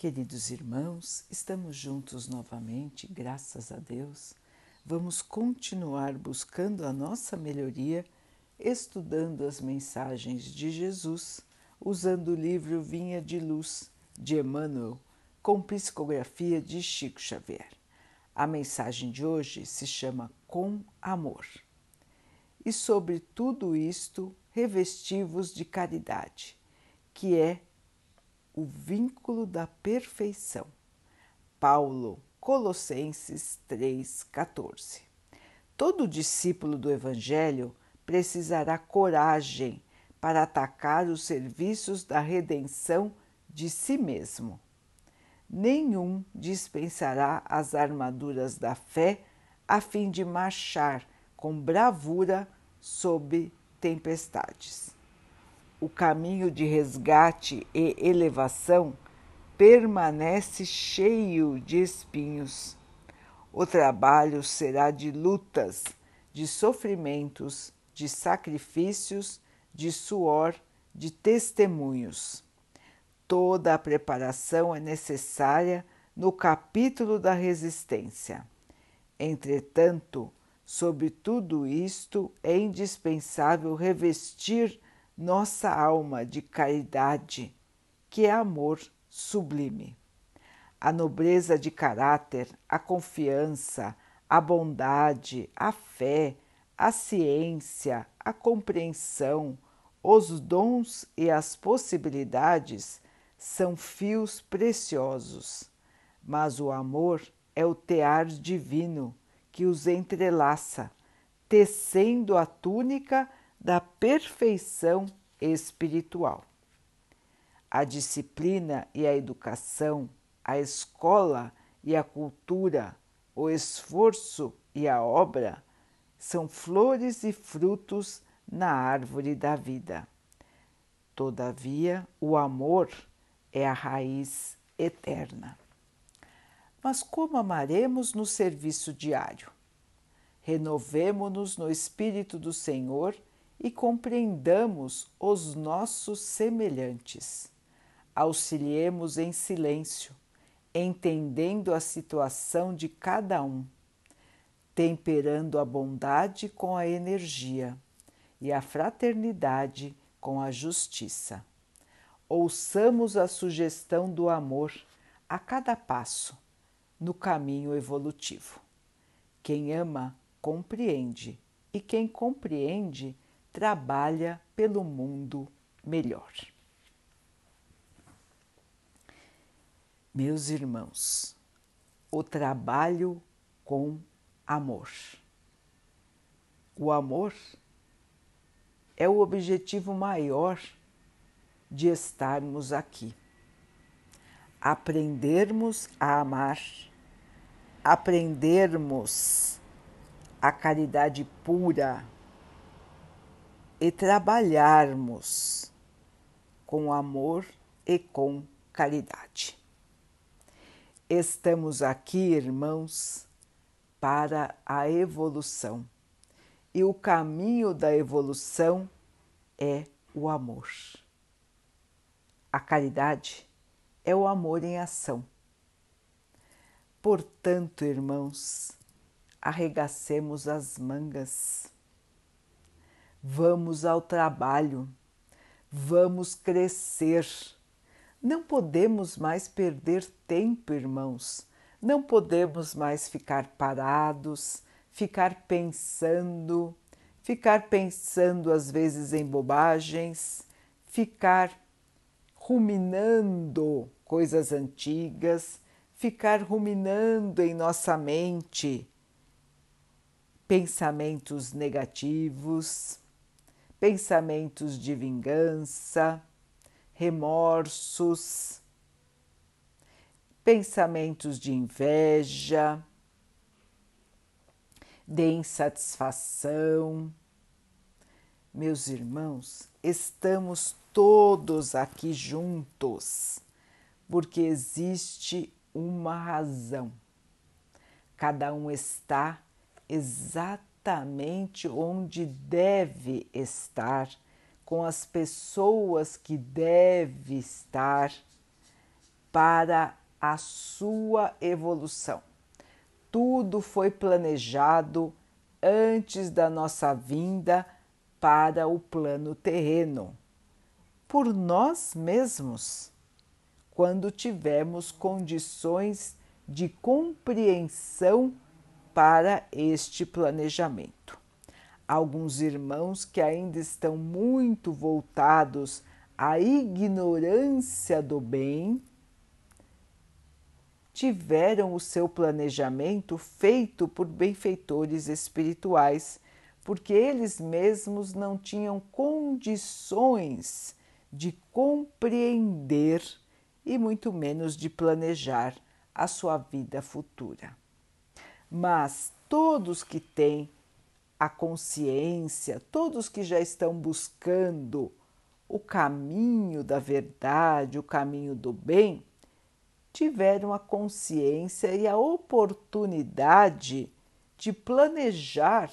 Queridos irmãos, estamos juntos novamente, graças a Deus. Vamos continuar buscando a nossa melhoria, estudando as mensagens de Jesus, usando o livro Vinha de Luz de Emmanuel, com psicografia de Chico Xavier. A mensagem de hoje se chama Com Amor. E sobre tudo isto, revestivos de caridade, que é o vínculo da perfeição. Paulo, Colossenses 3,14. Todo discípulo do Evangelho precisará coragem para atacar os serviços da redenção de si mesmo. Nenhum dispensará as armaduras da fé a fim de marchar com bravura sob tempestades o caminho de resgate e elevação permanece cheio de espinhos. O trabalho será de lutas, de sofrimentos, de sacrifícios, de suor, de testemunhos. Toda a preparação é necessária no capítulo da resistência. Entretanto, sobre tudo isto é indispensável revestir nossa alma de caridade, que é amor sublime. A nobreza de caráter, a confiança, a bondade, a fé, a ciência, a compreensão, os dons e as possibilidades são fios preciosos, mas o amor é o tear divino que os entrelaça, tecendo a túnica da perfeição espiritual. A disciplina e a educação, a escola e a cultura, o esforço e a obra são flores e frutos na árvore da vida. Todavia, o amor é a raiz eterna. Mas como amaremos no serviço diário? Renovemo-nos no Espírito do Senhor e compreendamos os nossos semelhantes. Auxiliemos em silêncio, entendendo a situação de cada um, temperando a bondade com a energia e a fraternidade com a justiça. Ouçamos a sugestão do amor a cada passo no caminho evolutivo. Quem ama, compreende, e quem compreende, trabalha pelo mundo melhor. Meus irmãos, o trabalho com amor. O amor é o objetivo maior de estarmos aqui. Aprendermos a amar, aprendermos a caridade pura, e trabalharmos com amor e com caridade. Estamos aqui, irmãos, para a evolução e o caminho da evolução é o amor. A caridade é o amor em ação. Portanto, irmãos, arregacemos as mangas Vamos ao trabalho, vamos crescer. Não podemos mais perder tempo, irmãos. Não podemos mais ficar parados, ficar pensando, ficar pensando às vezes em bobagens, ficar ruminando coisas antigas, ficar ruminando em nossa mente pensamentos negativos pensamentos de vingança, remorsos, pensamentos de inveja, de insatisfação. Meus irmãos, estamos todos aqui juntos porque existe uma razão. Cada um está exatamente exatamente onde deve estar, com as pessoas que deve estar, para a sua evolução. Tudo foi planejado antes da nossa vinda para o plano terreno, por nós mesmos, quando tivermos condições de compreensão para este planejamento. Alguns irmãos que ainda estão muito voltados à ignorância do bem tiveram o seu planejamento feito por benfeitores espirituais, porque eles mesmos não tinham condições de compreender e muito menos de planejar a sua vida futura. Mas todos que têm a consciência, todos que já estão buscando o caminho da verdade, o caminho do bem, tiveram a consciência e a oportunidade de planejar,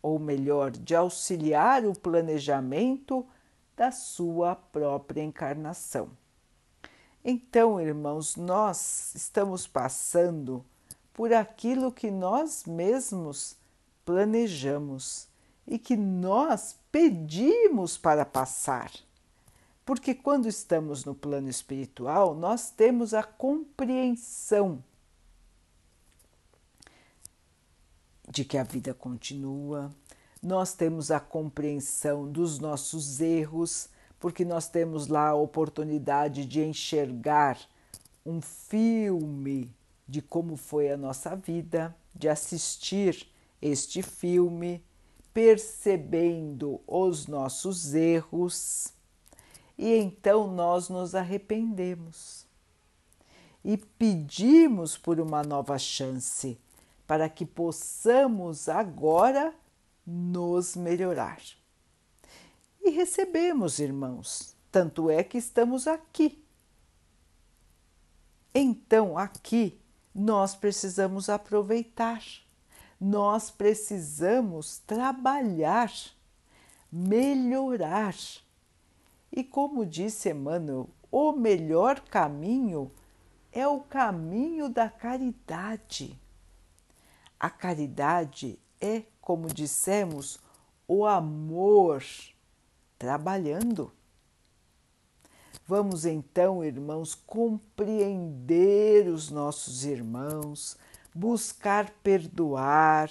ou melhor, de auxiliar o planejamento da sua própria encarnação. Então, irmãos, nós estamos passando por aquilo que nós mesmos planejamos e que nós pedimos para passar. Porque quando estamos no plano espiritual, nós temos a compreensão de que a vida continua, nós temos a compreensão dos nossos erros, porque nós temos lá a oportunidade de enxergar um filme de como foi a nossa vida, de assistir este filme, percebendo os nossos erros e então nós nos arrependemos e pedimos por uma nova chance para que possamos agora nos melhorar. E recebemos, irmãos, tanto é que estamos aqui. Então, aqui nós precisamos aproveitar, nós precisamos trabalhar, melhorar e como disse Emmanuel, o melhor caminho é o caminho da caridade. A caridade é, como dissemos, o amor trabalhando. Vamos então, irmãos, compreender os nossos irmãos, buscar perdoar,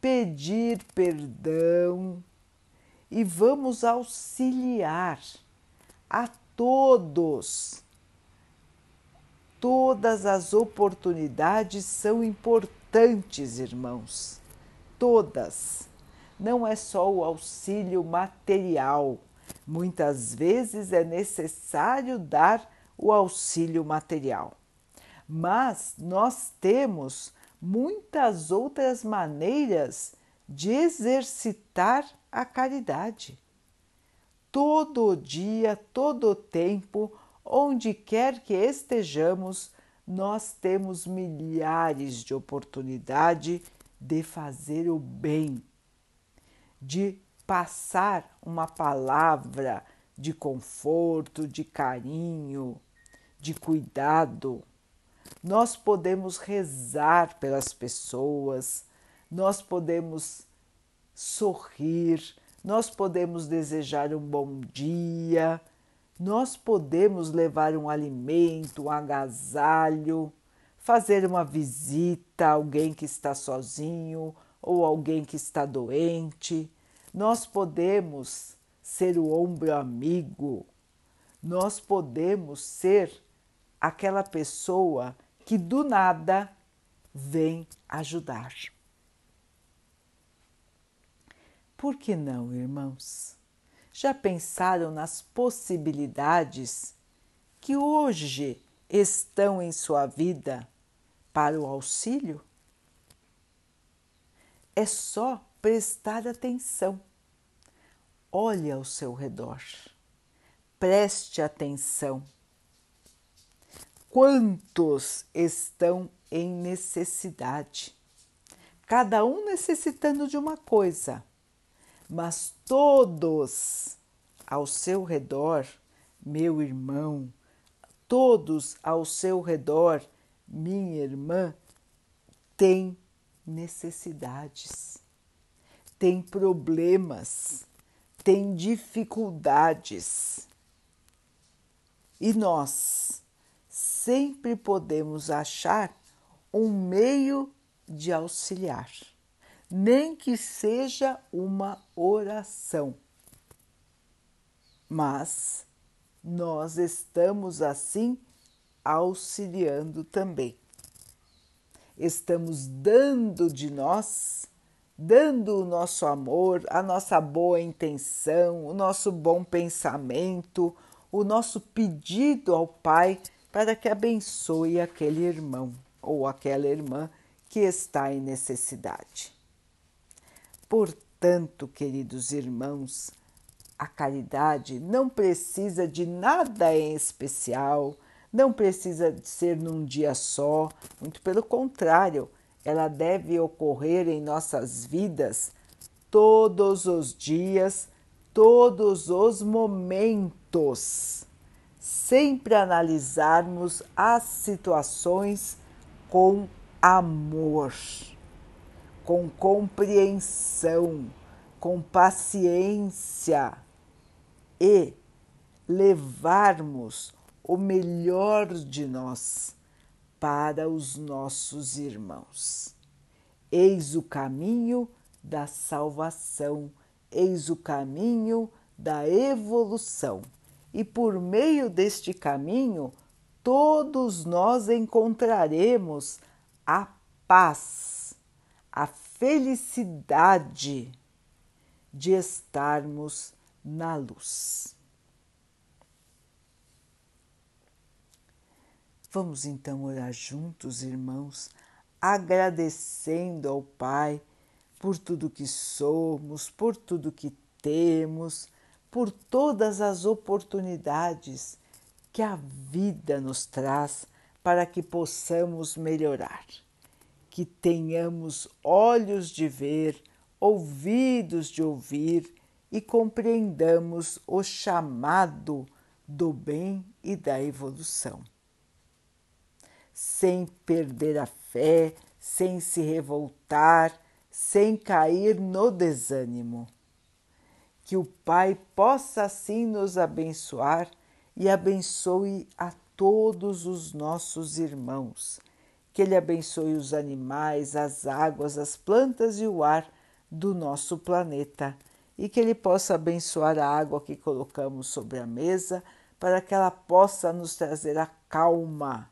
pedir perdão e vamos auxiliar a todos. Todas as oportunidades são importantes, irmãos. Todas. Não é só o auxílio material. Muitas vezes é necessário dar o auxílio material. Mas nós temos muitas outras maneiras de exercitar a caridade todo dia, todo tempo, onde quer que estejamos, nós temos milhares de oportunidade de fazer o bem, de passar uma palavra de conforto, de carinho, de cuidado. Nós podemos rezar pelas pessoas, nós podemos sorrir, nós podemos desejar um bom dia, nós podemos levar um alimento, um agasalho, fazer uma visita a alguém que está sozinho ou alguém que está doente. Nós podemos ser o ombro amigo, nós podemos ser aquela pessoa que do nada vem ajudar. Por que não, irmãos? Já pensaram nas possibilidades que hoje estão em sua vida para o auxílio? É só prestar atenção. Olhe ao seu redor. Preste atenção. Quantos estão em necessidade? Cada um necessitando de uma coisa mas todos ao seu redor, meu irmão, todos ao seu redor, minha irmã, têm necessidades, têm problemas, têm dificuldades. E nós sempre podemos achar um meio de auxiliar, nem que seja uma oração. Mas nós estamos assim auxiliando também. Estamos dando de nós, dando o nosso amor, a nossa boa intenção, o nosso bom pensamento, o nosso pedido ao Pai para que abençoe aquele irmão ou aquela irmã que está em necessidade. Portanto, queridos irmãos, a caridade não precisa de nada em especial, não precisa de ser num dia só, muito pelo contrário, ela deve ocorrer em nossas vidas todos os dias, todos os momentos, sempre analisarmos as situações com amor, com compreensão, com paciência e levarmos o melhor de nós para os nossos irmãos. Eis o caminho da salvação, eis o caminho da evolução. E por meio deste caminho, todos nós encontraremos a paz, a felicidade de estarmos na luz. Vamos então orar juntos, irmãos, agradecendo ao Pai por tudo que somos, por tudo que temos, por todas as oportunidades que a vida nos traz para que possamos melhorar, que tenhamos olhos de ver, ouvidos de ouvir e compreendamos o chamado do bem e da evolução. Sem perder a fé, sem se revoltar, sem cair no desânimo. Que o Pai possa assim nos abençoar e abençoe a todos os nossos irmãos. Que Ele abençoe os animais, as águas, as plantas e o ar do nosso planeta e que Ele possa abençoar a água que colocamos sobre a mesa para que ela possa nos trazer a calma